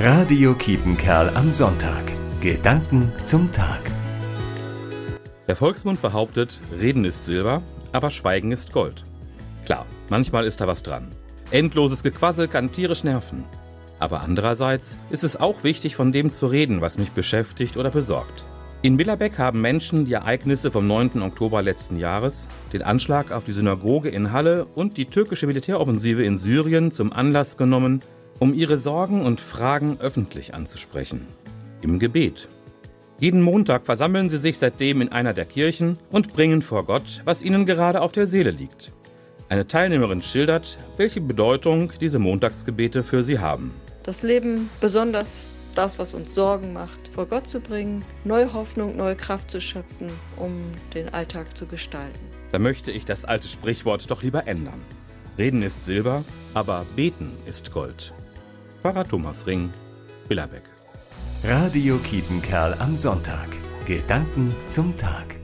Radio Kiepenkerl am Sonntag. Gedanken zum Tag. Der Volksmund behauptet, Reden ist Silber, aber Schweigen ist Gold. Klar, manchmal ist da was dran. Endloses Gequassel kann tierisch nerven. Aber andererseits ist es auch wichtig, von dem zu reden, was mich beschäftigt oder besorgt. In Billerbeck haben Menschen die Ereignisse vom 9. Oktober letzten Jahres, den Anschlag auf die Synagoge in Halle und die türkische Militäroffensive in Syrien zum Anlass genommen, um ihre Sorgen und Fragen öffentlich anzusprechen. Im Gebet. Jeden Montag versammeln sie sich seitdem in einer der Kirchen und bringen vor Gott, was ihnen gerade auf der Seele liegt. Eine Teilnehmerin schildert, welche Bedeutung diese Montagsgebete für sie haben. Das Leben, besonders das, was uns Sorgen macht, vor Gott zu bringen, neue Hoffnung, neue Kraft zu schöpfen, um den Alltag zu gestalten. Da möchte ich das alte Sprichwort doch lieber ändern. Reden ist Silber, aber beten ist Gold. Pfarrer Thomas Ring, Billerbeck. Radio Kiepenkerl am Sonntag. Gedanken zum Tag.